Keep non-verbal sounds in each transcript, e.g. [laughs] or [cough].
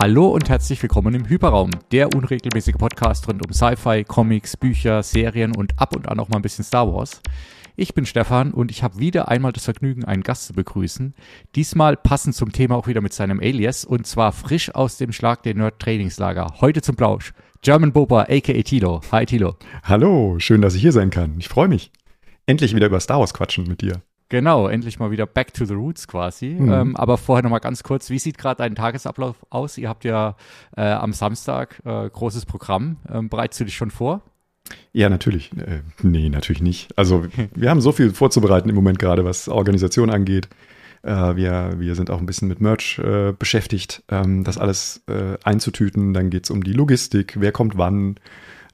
Hallo und herzlich willkommen im Hyperraum, der unregelmäßige Podcast rund um Sci-Fi, Comics, Bücher, Serien und ab und an auch mal ein bisschen Star Wars. Ich bin Stefan und ich habe wieder einmal das Vergnügen, einen Gast zu begrüßen. Diesmal passend zum Thema auch wieder mit seinem Alias und zwar frisch aus dem Schlag der Nerd Trainingslager. Heute zum Plausch. German Boba, aka Tilo. Hi Tilo. Hallo, schön, dass ich hier sein kann. Ich freue mich. Endlich wieder über Star Wars quatschen mit dir. Genau, endlich mal wieder back to the roots quasi. Mhm. Ähm, aber vorher noch mal ganz kurz, wie sieht gerade dein Tagesablauf aus? Ihr habt ja äh, am Samstag äh, großes Programm. Ähm, bereitest du dich schon vor? Ja, natürlich. Äh, nee, natürlich nicht. Also wir haben so viel vorzubereiten im Moment gerade, was Organisation angeht. Äh, wir, wir sind auch ein bisschen mit Merch äh, beschäftigt, ähm, das alles äh, einzutüten. Dann geht es um die Logistik, wer kommt wann.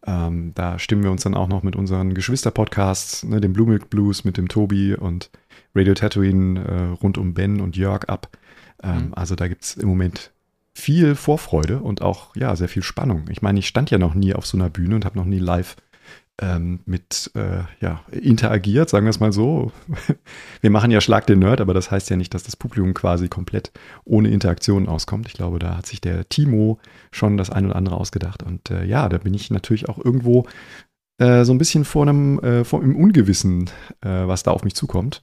Ähm, da stimmen wir uns dann auch noch mit unseren Geschwister-Podcasts, ne, dem Blue Milk Blues mit dem Tobi und Radio Tatooine äh, rund um Ben und Jörg ab. Ähm, mhm. Also da gibt es im Moment viel Vorfreude und auch ja sehr viel Spannung. Ich meine, ich stand ja noch nie auf so einer Bühne und habe noch nie live ähm, mit äh, ja, interagiert, sagen wir es mal so. [laughs] Wir machen ja Schlag den Nerd, aber das heißt ja nicht, dass das Publikum quasi komplett ohne Interaktion auskommt. Ich glaube, da hat sich der Timo schon das ein oder andere ausgedacht. Und äh, ja, da bin ich natürlich auch irgendwo äh, so ein bisschen vor einem, äh, vor im Ungewissen, äh, was da auf mich zukommt.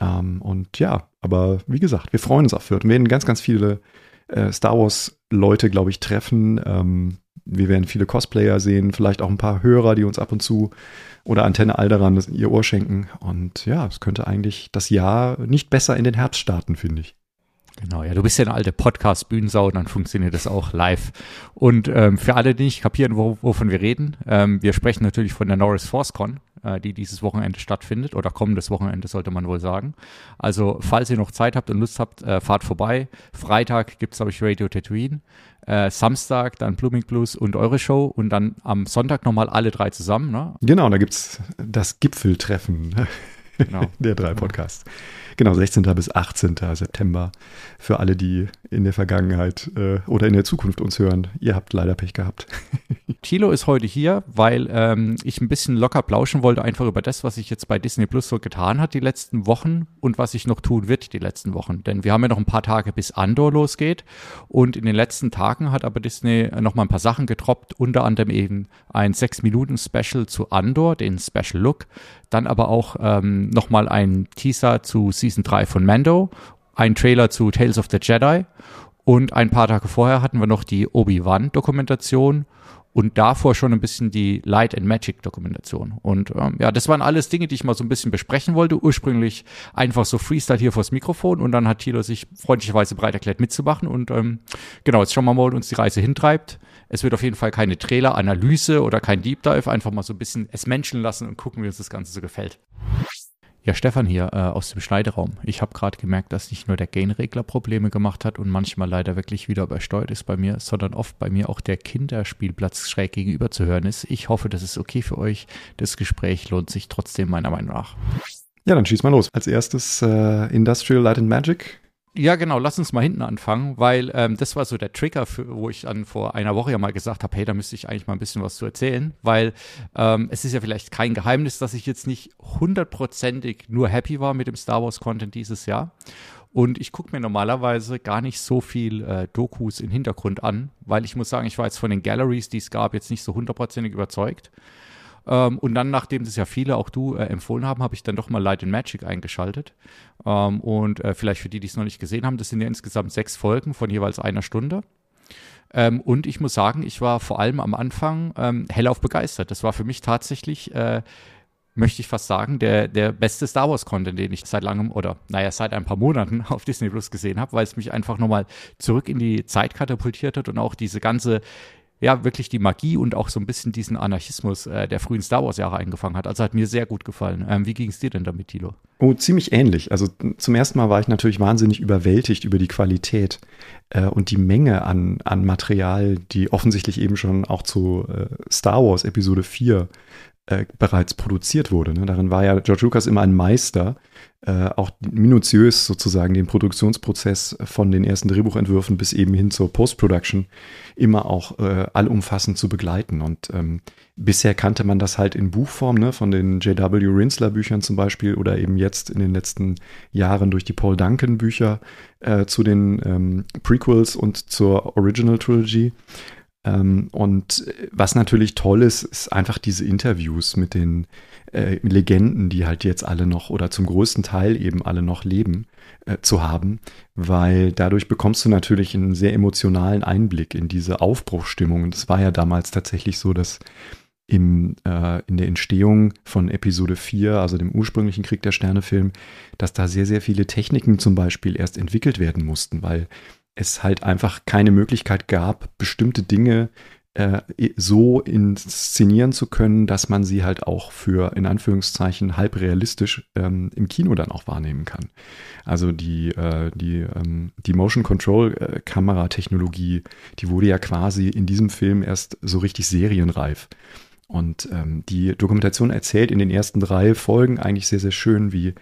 Ähm, und ja, aber wie gesagt, wir freuen uns auf Fürth und werden ganz, ganz viele äh, Star Wars-Leute, glaube ich, treffen. Ähm, wir werden viele Cosplayer sehen, vielleicht auch ein paar Hörer, die uns ab und zu oder Antenne Alderan ihr Ohr schenken. Und ja, es könnte eigentlich das Jahr nicht besser in den Herbst starten, finde ich. Genau, ja, du bist ja eine alte Podcast-Bühnensau, dann funktioniert das auch live. Und ähm, für alle, die nicht kapieren, wo, wovon wir reden, ähm, wir sprechen natürlich von der Norris ForceCon, äh, die dieses Wochenende stattfindet oder kommendes Wochenende sollte man wohl sagen. Also falls ihr noch Zeit habt und Lust habt, äh, fahrt vorbei. Freitag gibt's glaube ich, Radio Tatooine. Äh, Samstag dann Blooming Blues und eure Show und dann am Sonntag nochmal alle drei zusammen. Ne? Genau, da gibt's das Gipfeltreffen genau. [laughs] der drei Podcasts. Genau, 16. bis 18. September. Für alle, die in der Vergangenheit äh, oder in der Zukunft uns hören. Ihr habt leider Pech gehabt. [laughs] Thilo ist heute hier, weil ähm, ich ein bisschen locker plauschen wollte, einfach über das, was sich jetzt bei Disney Plus so getan hat die letzten Wochen und was sich noch tun wird die letzten Wochen. Denn wir haben ja noch ein paar Tage, bis Andor losgeht. Und in den letzten Tagen hat aber Disney noch mal ein paar Sachen getroppt, unter anderem eben ein 6-Minuten-Special zu Andor, den Special Look. Dann aber auch ähm, noch mal ein Teaser zu Season 3 von Mando, ein Trailer zu Tales of the Jedi und ein paar Tage vorher hatten wir noch die Obi-Wan-Dokumentation und davor schon ein bisschen die Light and Magic Dokumentation. Und ähm, ja, das waren alles Dinge, die ich mal so ein bisschen besprechen wollte. Ursprünglich einfach so Freestyle hier vors Mikrofon und dann hat Thilo sich freundlicherweise bereit erklärt mitzumachen. Und ähm, genau, jetzt schauen wir mal, wo uns die Reise hintreibt. Es wird auf jeden Fall keine Trailer-Analyse oder kein Deep Dive, einfach mal so ein bisschen es menschen lassen und gucken, wie uns das Ganze so gefällt. Ja, Stefan hier äh, aus dem Schneideraum. Ich habe gerade gemerkt, dass nicht nur der Gain-Regler Probleme gemacht hat und manchmal leider wirklich wieder übersteuert ist bei mir, sondern oft bei mir auch der Kinderspielplatz schräg gegenüber zu hören ist. Ich hoffe, das ist okay für euch. Das Gespräch lohnt sich trotzdem meiner Meinung nach. Ja, dann schieß mal los. Als erstes äh, Industrial Light and Magic. Ja, genau, lass uns mal hinten anfangen, weil ähm, das war so der Trigger, für, wo ich dann vor einer Woche ja mal gesagt habe, hey, da müsste ich eigentlich mal ein bisschen was zu erzählen, weil ähm, es ist ja vielleicht kein Geheimnis, dass ich jetzt nicht hundertprozentig nur happy war mit dem Star Wars Content dieses Jahr. Und ich gucke mir normalerweise gar nicht so viel äh, Dokus im Hintergrund an, weil ich muss sagen, ich war jetzt von den Galleries, die es gab, jetzt nicht so hundertprozentig überzeugt. Ähm, und dann, nachdem das ja viele, auch du, äh, empfohlen haben, habe ich dann doch mal Light and Magic eingeschaltet. Ähm, und äh, vielleicht für die, die es noch nicht gesehen haben, das sind ja insgesamt sechs Folgen von jeweils einer Stunde. Ähm, und ich muss sagen, ich war vor allem am Anfang ähm, hellauf begeistert. Das war für mich tatsächlich, äh, möchte ich fast sagen, der, der beste Star Wars-Content, den ich seit langem oder naja, seit ein paar Monaten [laughs] auf Disney Plus gesehen habe, weil es mich einfach nochmal zurück in die Zeit katapultiert hat und auch diese ganze ja wirklich die Magie und auch so ein bisschen diesen Anarchismus äh, der frühen Star Wars Jahre eingefangen hat. Also hat mir sehr gut gefallen. Ähm, wie ging es dir denn damit, Tilo? Oh, ziemlich ähnlich. Also zum ersten Mal war ich natürlich wahnsinnig überwältigt über die Qualität äh, und die Menge an, an Material, die offensichtlich eben schon auch zu äh, Star Wars Episode 4 äh, bereits produziert wurde. Ne? Darin war ja George Lucas immer ein Meister, äh, auch minutiös sozusagen den Produktionsprozess von den ersten Drehbuchentwürfen bis eben hin zur Post-Production immer auch äh, allumfassend zu begleiten. Und ähm, bisher kannte man das halt in Buchform, ne, von den J.W. Rinsler Büchern zum Beispiel oder eben jetzt in den letzten Jahren durch die Paul Duncan Bücher äh, zu den ähm, Prequels und zur Original Trilogy. Ähm, und was natürlich toll ist, ist einfach diese Interviews mit den äh, Legenden, die halt jetzt alle noch oder zum größten Teil eben alle noch leben, äh, zu haben, weil dadurch bekommst du natürlich einen sehr emotionalen Einblick in diese Aufbruchstimmung. Und es war ja damals tatsächlich so, dass im, äh, in der Entstehung von Episode 4, also dem ursprünglichen Krieg der Sterne-Film, dass da sehr, sehr viele Techniken zum Beispiel erst entwickelt werden mussten, weil es halt einfach keine Möglichkeit gab, bestimmte Dinge äh, so inszenieren zu können, dass man sie halt auch für in Anführungszeichen halb realistisch ähm, im Kino dann auch wahrnehmen kann. Also die, äh, die, ähm, die Motion Control äh, Kameratechnologie, die wurde ja quasi in diesem Film erst so richtig serienreif. Und ähm, die Dokumentation erzählt in den ersten drei Folgen eigentlich sehr, sehr schön, wie,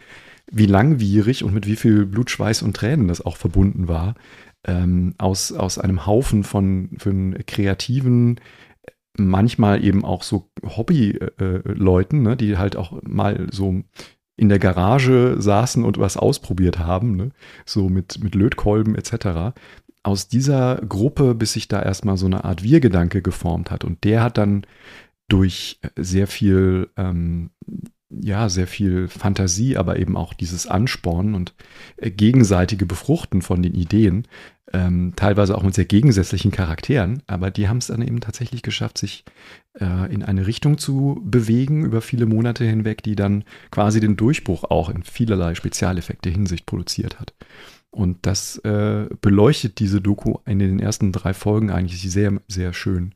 wie langwierig und mit wie viel Blut, Schweiß und Tränen das auch verbunden war, ähm, aus, aus einem Haufen von, von kreativen, manchmal eben auch so Hobbyleuten, äh, ne, die halt auch mal so in der Garage saßen und was ausprobiert haben, ne, so mit, mit Lötkolben etc. Aus dieser Gruppe, bis sich da erstmal so eine Art Wir-Gedanke geformt hat. Und der hat dann durch sehr viel ähm, ja, sehr viel Fantasie, aber eben auch dieses Anspornen und äh, gegenseitige Befruchten von den Ideen, ähm, teilweise auch mit sehr gegensätzlichen Charakteren, aber die haben es dann eben tatsächlich geschafft, sich äh, in eine Richtung zu bewegen über viele Monate hinweg, die dann quasi den Durchbruch auch in vielerlei Spezialeffekte Hinsicht produziert hat. Und das äh, beleuchtet diese Doku in den ersten drei Folgen eigentlich sehr, sehr schön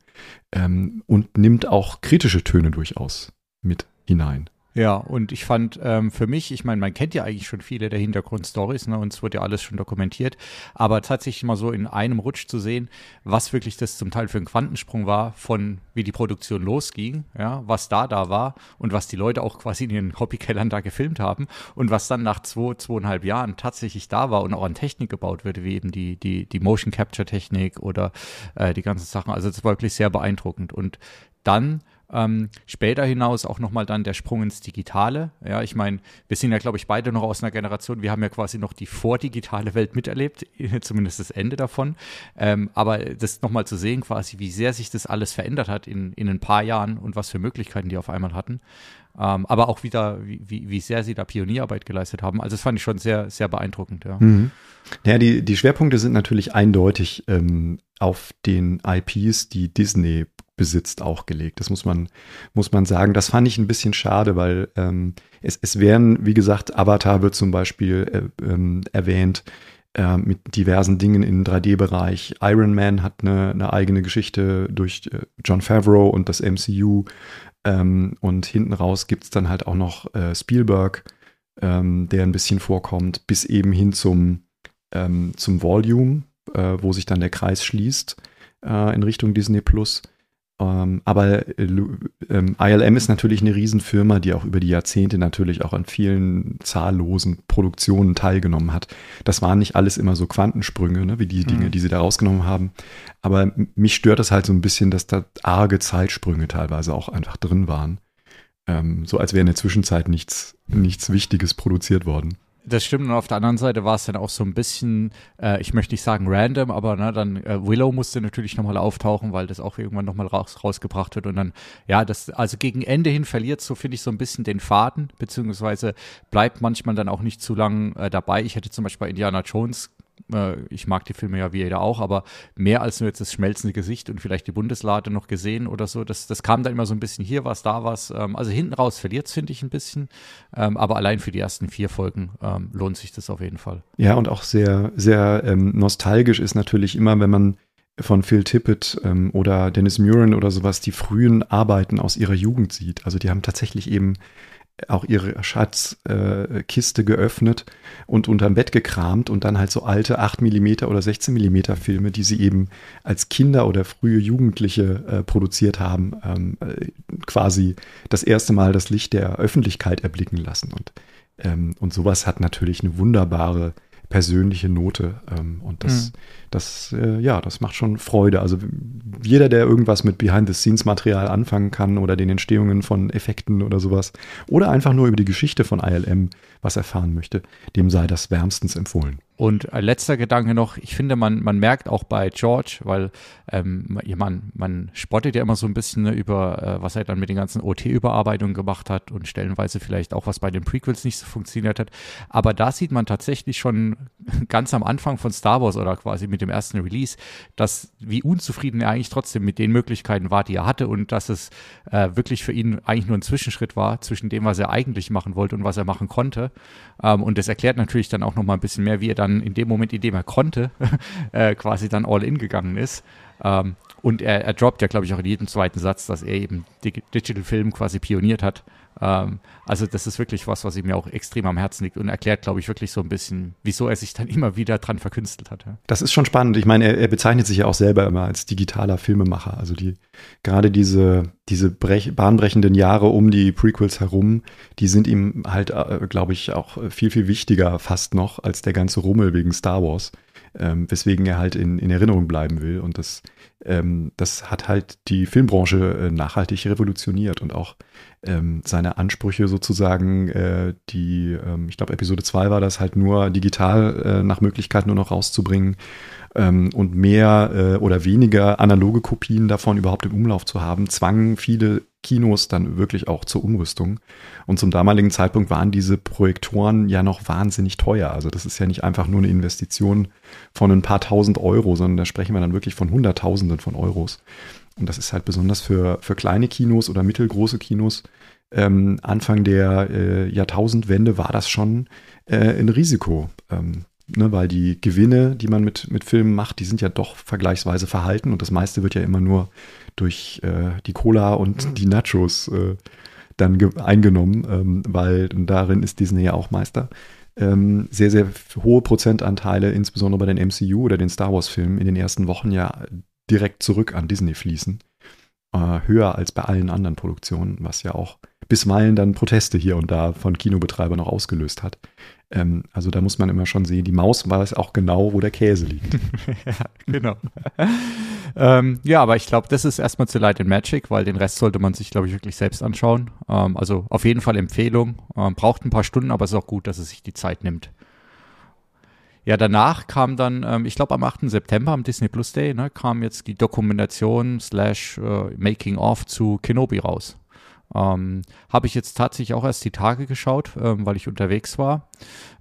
ähm, und nimmt auch kritische Töne durchaus mit hinein. Ja, und ich fand ähm, für mich, ich meine, man kennt ja eigentlich schon viele der Hintergrundstories, ne, und es wird ja alles schon dokumentiert, aber tatsächlich mal so in einem Rutsch zu sehen, was wirklich das zum Teil für ein Quantensprung war, von wie die Produktion losging, ja, was da da war und was die Leute auch quasi in ihren Hobbykellern da gefilmt haben und was dann nach zwei, zweieinhalb Jahren tatsächlich da war und auch an Technik gebaut wurde, wie eben die, die, die Motion Capture Technik oder äh, die ganzen Sachen. Also das war wirklich sehr beeindruckend. Und dann ähm, später hinaus auch nochmal dann der Sprung ins Digitale. Ja, ich meine, wir sind ja, glaube ich, beide noch aus einer Generation, wir haben ja quasi noch die vordigitale Welt miterlebt, [laughs] zumindest das Ende davon. Ähm, aber das nochmal zu sehen, quasi, wie sehr sich das alles verändert hat in, in ein paar Jahren und was für Möglichkeiten die auf einmal hatten. Ähm, aber auch wieder, wie, wie sehr sie da Pionierarbeit geleistet haben. Also das fand ich schon sehr, sehr beeindruckend, ja. Mhm. Ja, die, die Schwerpunkte sind natürlich eindeutig ähm, auf den IPs, die Disney besitzt, auch gelegt. Das muss man, muss man sagen. Das fand ich ein bisschen schade, weil ähm, es, es werden, wie gesagt, Avatar wird zum Beispiel äh, ähm, erwähnt äh, mit diversen Dingen im 3D-Bereich. Iron Man hat eine, eine eigene Geschichte durch äh, John Favreau und das MCU. Ähm, und hinten raus gibt es dann halt auch noch äh, Spielberg, ähm, der ein bisschen vorkommt, bis eben hin zum, ähm, zum Volume, äh, wo sich dann der Kreis schließt in Richtung Disney Plus. Ähm, aber äh, ähm, ILM ist natürlich eine Riesenfirma, die auch über die Jahrzehnte natürlich auch an vielen zahllosen Produktionen teilgenommen hat. Das waren nicht alles immer so Quantensprünge, ne, wie die Dinge, mhm. die sie da rausgenommen haben. Aber mich stört das halt so ein bisschen, dass da arge Zeitsprünge teilweise auch einfach drin waren. Ähm, so als wäre in der Zwischenzeit nichts, nichts Wichtiges produziert worden. Das stimmt. Und auf der anderen Seite war es dann auch so ein bisschen, äh, ich möchte nicht sagen random, aber ne, dann äh, Willow musste natürlich nochmal auftauchen, weil das auch irgendwann nochmal raus, rausgebracht wird. Und dann, ja, das, also gegen Ende hin verliert so, finde ich, so ein bisschen den Faden, beziehungsweise bleibt manchmal dann auch nicht zu lang äh, dabei. Ich hätte zum Beispiel bei Indiana Jones äh, ich mag die Filme ja wie jeder auch, aber mehr als nur jetzt das schmelzende Gesicht und vielleicht die Bundeslade noch gesehen oder so, das, das kam dann immer so ein bisschen hier was, da was. Ähm, also hinten raus verliert es, finde ich, ein bisschen. Ähm, aber allein für die ersten vier Folgen ähm, lohnt sich das auf jeden Fall. Ja, und auch sehr, sehr nostalgisch ist natürlich immer, wenn man von Phil Tippett ähm, oder Dennis Muren oder sowas die frühen Arbeiten aus ihrer Jugend sieht. Also die haben tatsächlich eben auch ihre Schatzkiste äh, geöffnet und unterm Bett gekramt und dann halt so alte 8 mm oder 16 mm Filme, die sie eben als Kinder oder frühe Jugendliche äh, produziert haben, ähm, äh, quasi das erste Mal das Licht der Öffentlichkeit erblicken lassen. Und, ähm, und sowas hat natürlich eine wunderbare persönliche Note. Ähm, und das, mhm. das, äh, ja, das macht schon Freude. Also jeder, der irgendwas mit Behind-the-Scenes-Material anfangen kann oder den Entstehungen von Effekten oder sowas oder einfach nur über die Geschichte von ILM was erfahren möchte, dem sei das wärmstens empfohlen. Und ein letzter Gedanke noch, ich finde, man, man merkt auch bei George, weil ähm, man, man spottet ja immer so ein bisschen ne, über, äh, was er dann mit den ganzen OT-Überarbeitungen gemacht hat und stellenweise vielleicht auch, was bei den Prequels nicht so funktioniert hat. Aber da sieht man tatsächlich schon [laughs] ganz am Anfang von Star Wars oder quasi mit dem ersten Release, dass wie unzufrieden er eigentlich trotzdem mit den Möglichkeiten war, die er hatte und dass es äh, wirklich für ihn eigentlich nur ein Zwischenschritt war zwischen dem, was er eigentlich machen wollte und was er machen konnte. Ähm, und das erklärt natürlich dann auch noch mal ein bisschen mehr, wie er dann in dem Moment, in dem er konnte, [laughs] äh, quasi dann all in gegangen ist. Ähm, und er, er droppt ja, glaube ich, auch in jedem zweiten Satz, dass er eben Digital Film quasi pioniert hat. Ähm, also das ist wirklich was, was ihm ja auch extrem am Herzen liegt und erklärt, glaube ich, wirklich so ein bisschen, wieso er sich dann [laughs] immer wieder dran verkünstelt hat. Ja. Das ist schon spannend. Ich meine, er, er, bezeichnet sich ja auch selber immer als digitaler Filmemacher. Also die gerade diese, diese brech, bahnbrechenden Jahre um die Prequels herum, die sind ihm halt, äh, glaube ich, auch viel, viel wichtiger fast noch als der ganze Rummel wegen Star Wars. Ähm, weswegen er halt in, in Erinnerung bleiben will. Und das, ähm, das hat halt die Filmbranche äh, nachhaltig revolutioniert und auch ähm, seine Ansprüche sozusagen, äh, die, ähm, ich glaube, Episode 2 war das halt nur digital äh, nach Möglichkeit nur noch rauszubringen ähm, und mehr äh, oder weniger analoge Kopien davon überhaupt im Umlauf zu haben, zwangen viele Kinos dann wirklich auch zur Umrüstung. Und zum damaligen Zeitpunkt waren diese Projektoren ja noch wahnsinnig teuer. Also das ist ja nicht einfach nur eine Investition von ein paar tausend Euro, sondern da sprechen wir dann wirklich von Hunderttausenden von Euros. Und das ist halt besonders für, für kleine Kinos oder mittelgroße Kinos. Ähm, Anfang der äh, Jahrtausendwende war das schon äh, ein Risiko. Ähm, ne, weil die Gewinne, die man mit, mit Filmen macht, die sind ja doch vergleichsweise verhalten und das meiste wird ja immer nur durch äh, die Cola und die Nachos äh, dann eingenommen, ähm, weil darin ist Disney ja auch Meister. Ähm, sehr, sehr hohe Prozentanteile, insbesondere bei den MCU oder den Star Wars-Filmen, in den ersten Wochen ja direkt zurück an Disney fließen. Äh, höher als bei allen anderen Produktionen, was ja auch bisweilen dann Proteste hier und da von Kinobetreibern noch ausgelöst hat. Ähm, also da muss man immer schon sehen, die Maus weiß auch genau, wo der Käse liegt. [laughs] ja, genau. ähm, ja, aber ich glaube, das ist erstmal zu Light and Magic, weil den Rest sollte man sich, glaube ich, wirklich selbst anschauen. Ähm, also auf jeden Fall Empfehlung. Ähm, braucht ein paar Stunden, aber es ist auch gut, dass es sich die Zeit nimmt. Ja, danach kam dann, ähm, ich glaube am 8. September, am Disney Plus Day, ne, kam jetzt die Dokumentation slash äh, Making of zu Kenobi raus. Ähm, Habe ich jetzt tatsächlich auch erst die Tage geschaut, ähm, weil ich unterwegs war.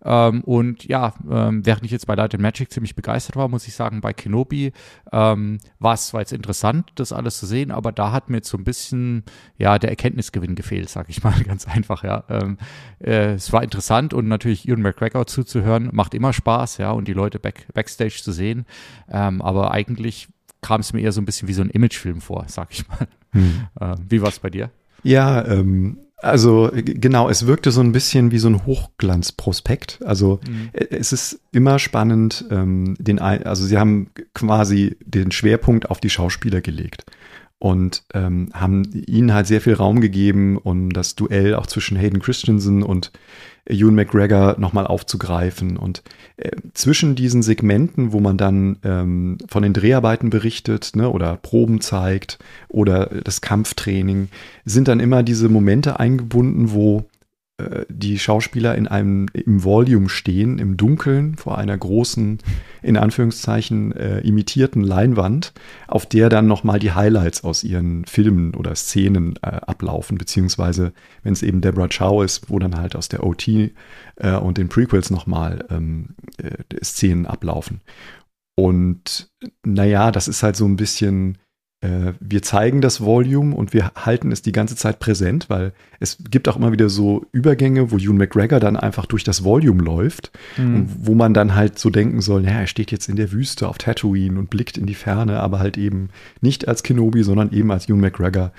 Ähm, und ja, ähm, während ich jetzt bei Light and Magic ziemlich begeistert war, muss ich sagen, bei Kenobi ähm, war es zwar jetzt interessant, das alles zu sehen, aber da hat mir jetzt so ein bisschen ja der Erkenntnisgewinn gefehlt, sag ich [laughs] mal ganz einfach. Ja, ähm, äh, es war interessant und natürlich Ian McGregor zuzuhören macht immer Spaß, ja, und die Leute back, backstage zu sehen. Aber eigentlich kam es mir eher so ein bisschen wie so ein Imagefilm vor, sag ich mal. Hm. Äh, wie war es bei dir? Ja, ähm, also genau, es wirkte so ein bisschen wie so ein Hochglanzprospekt. Also mhm. es ist immer spannend, ähm, den, also sie haben quasi den Schwerpunkt auf die Schauspieler gelegt und ähm, haben ihnen halt sehr viel Raum gegeben, um das Duell auch zwischen Hayden Christensen und Ewan McGregor nochmal aufzugreifen. Und äh, zwischen diesen Segmenten, wo man dann ähm, von den Dreharbeiten berichtet ne, oder Proben zeigt oder das Kampftraining, sind dann immer diese Momente eingebunden, wo die Schauspieler in einem im Volume stehen, im Dunkeln, vor einer großen, in Anführungszeichen, äh, imitierten Leinwand, auf der dann nochmal die Highlights aus ihren Filmen oder Szenen äh, ablaufen, beziehungsweise, wenn es eben Deborah Chow ist, wo dann halt aus der OT äh, und den Prequels nochmal ähm, äh, Szenen ablaufen. Und naja, das ist halt so ein bisschen äh, wir zeigen das Volume und wir halten es die ganze Zeit präsent, weil es gibt auch immer wieder so Übergänge, wo Ewan McGregor dann einfach durch das Volume läuft, mhm. wo man dann halt so denken soll, ja, er steht jetzt in der Wüste auf Tatooine und blickt in die Ferne, aber halt eben nicht als Kenobi, sondern eben als Ewan McGregor.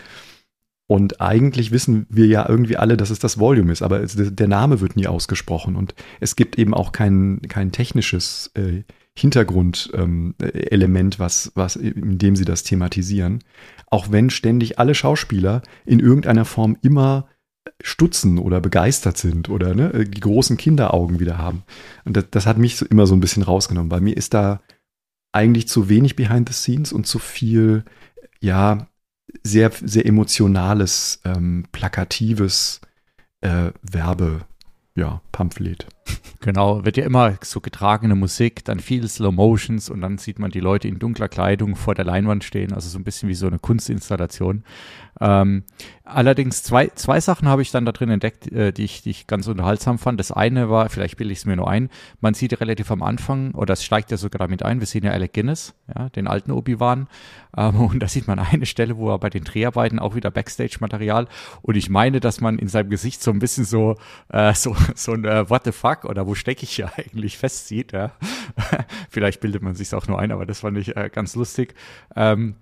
Und eigentlich wissen wir ja irgendwie alle, dass es das Volume ist, aber der Name wird nie ausgesprochen und es gibt eben auch kein, kein technisches äh, Hintergrundelement, ähm, was, was, in dem sie das thematisieren. Auch wenn ständig alle Schauspieler in irgendeiner Form immer stutzen oder begeistert sind oder ne, die großen Kinderaugen wieder haben. Und das, das hat mich so immer so ein bisschen rausgenommen. Bei mir ist da eigentlich zu wenig behind the scenes und zu viel, ja, sehr, sehr emotionales, ähm, plakatives äh, Werbe, ja, Pamphlet. [laughs] Genau, wird ja immer so getragene Musik, dann viel Slow Motions und dann sieht man die Leute in dunkler Kleidung vor der Leinwand stehen, also so ein bisschen wie so eine Kunstinstallation. Ähm, allerdings zwei, zwei Sachen habe ich dann da drin entdeckt, äh, die, ich, die ich ganz unterhaltsam fand. Das eine war, vielleicht bilde ich es mir nur ein, man sieht relativ am Anfang, oder es steigt ja sogar damit ein, wir sehen ja Alec Guinness, ja, den alten Obi-Wan, ähm, [laughs] und da sieht man eine Stelle, wo er bei den Dreharbeiten auch wieder Backstage-Material und ich meine, dass man in seinem Gesicht so ein bisschen so, äh, so, so ein äh, What the fuck oder wo stecke ich hier [laughs] eigentlich festsieht, ja. [laughs] vielleicht bildet man sich auch nur ein, aber das fand ich äh, ganz lustig. Ähm,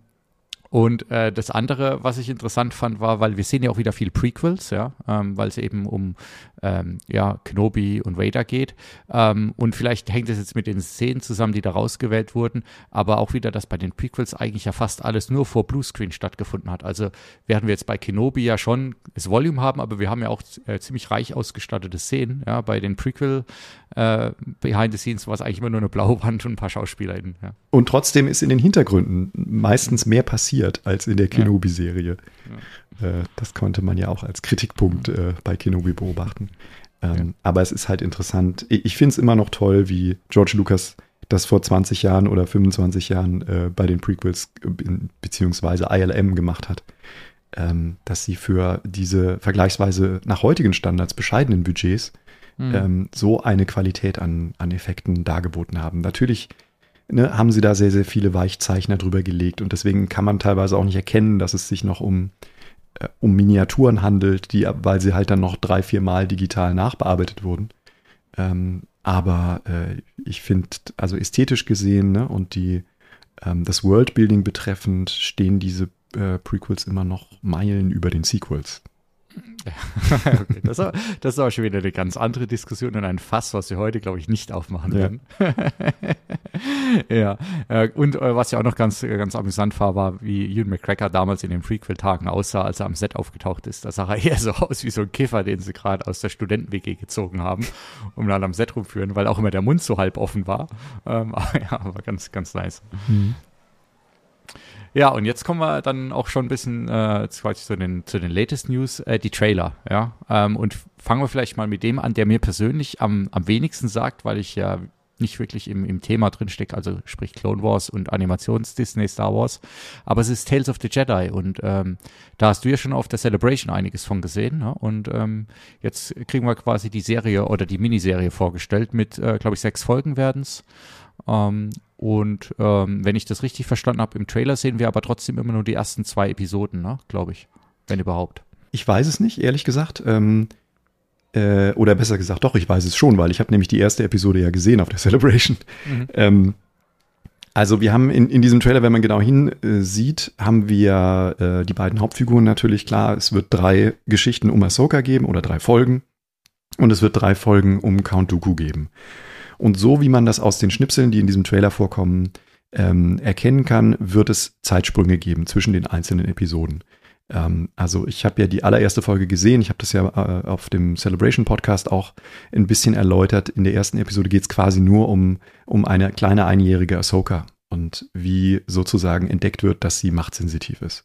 und äh, das andere, was ich interessant fand, war, weil wir sehen ja auch wieder viel Prequels, ja, ähm, weil es eben um ähm, ja, Kenobi und Vader geht. Ähm, und vielleicht hängt es jetzt mit den Szenen zusammen, die da rausgewählt wurden, aber auch wieder, dass bei den Prequels eigentlich ja fast alles nur vor Bluescreen stattgefunden hat. Also während wir jetzt bei Kenobi ja schon das Volume haben, aber wir haben ja auch äh, ziemlich reich ausgestattete Szenen. Ja, bei den Prequel äh, Behind the Scenes war es eigentlich immer nur eine blaue Wand und ein paar SchauspielerInnen. Ja. Und trotzdem ist in den Hintergründen meistens mehr passiert als in der Kenobi-Serie. Ja. Äh, das konnte man ja auch als Kritikpunkt äh, bei Kenobi beobachten. Ähm, ja. Aber es ist halt interessant. Ich finde es immer noch toll, wie George Lucas das vor 20 Jahren oder 25 Jahren äh, bei den Prequels beziehungsweise ILM gemacht hat. Ähm, dass sie für diese vergleichsweise nach heutigen Standards bescheidenen Budgets mhm. ähm, so eine Qualität an, an Effekten dargeboten haben. Natürlich ne, haben sie da sehr, sehr viele Weichzeichner drüber gelegt und deswegen kann man teilweise auch nicht erkennen, dass es sich noch um, äh, um Miniaturen handelt, die, weil sie halt dann noch drei, vier Mal digital nachbearbeitet wurden. Ähm, aber äh, ich finde, also ästhetisch gesehen ne, und die, ähm, das Worldbuilding betreffend stehen diese äh, Prequels immer noch Meilen über den Sequels. [laughs] okay, das, war, das war schon wieder eine ganz andere Diskussion und ein Fass, was wir heute, glaube ich, nicht aufmachen werden. [laughs] Ja. Äh, und äh, was ja auch noch ganz, ganz amüsant war, war, wie Ewan McCracker damals in den Prequel-Tagen aussah, als er am Set aufgetaucht ist. Da sah er [laughs] eher so aus wie so ein Kiffer, den sie gerade aus der Studenten-WG gezogen haben, um dann am Set rumführen, weil auch immer der Mund so halb offen war. Ähm, [laughs] aber ja, war ganz, ganz nice. Mhm. Ja, und jetzt kommen wir dann auch schon ein bisschen äh, zu, den, zu den latest News, äh, die Trailer, ja. Ähm, und fangen wir vielleicht mal mit dem an, der mir persönlich am, am wenigsten sagt, weil ich ja nicht wirklich im, im Thema drinstecke, also sprich Clone Wars und Animations-Disney Star Wars. Aber es ist Tales of the Jedi und ähm, da hast du ja schon auf der Celebration einiges von gesehen. Ne? Und ähm, jetzt kriegen wir quasi die Serie oder die Miniserie vorgestellt mit, äh, glaube ich, sechs Folgen werden es. Ähm, und ähm, wenn ich das richtig verstanden habe, im Trailer sehen wir aber trotzdem immer nur die ersten zwei Episoden, ne? glaube ich, wenn überhaupt. Ich weiß es nicht, ehrlich gesagt. Ähm, äh, oder besser gesagt, doch, ich weiß es schon, weil ich habe nämlich die erste Episode ja gesehen auf der [laughs] Celebration. Mhm. Ähm, also wir haben in, in diesem Trailer, wenn man genau hinsieht, äh, haben wir äh, die beiden Hauptfiguren natürlich klar. Es wird drei Geschichten um Ahsoka geben oder drei Folgen. Und es wird drei Folgen um Count Dooku geben. Und so wie man das aus den Schnipseln, die in diesem Trailer vorkommen, ähm, erkennen kann, wird es Zeitsprünge geben zwischen den einzelnen Episoden. Ähm, also ich habe ja die allererste Folge gesehen, ich habe das ja äh, auf dem Celebration Podcast auch ein bisschen erläutert. In der ersten Episode geht es quasi nur um, um eine kleine einjährige Ahsoka und wie sozusagen entdeckt wird, dass sie machtsensitiv ist.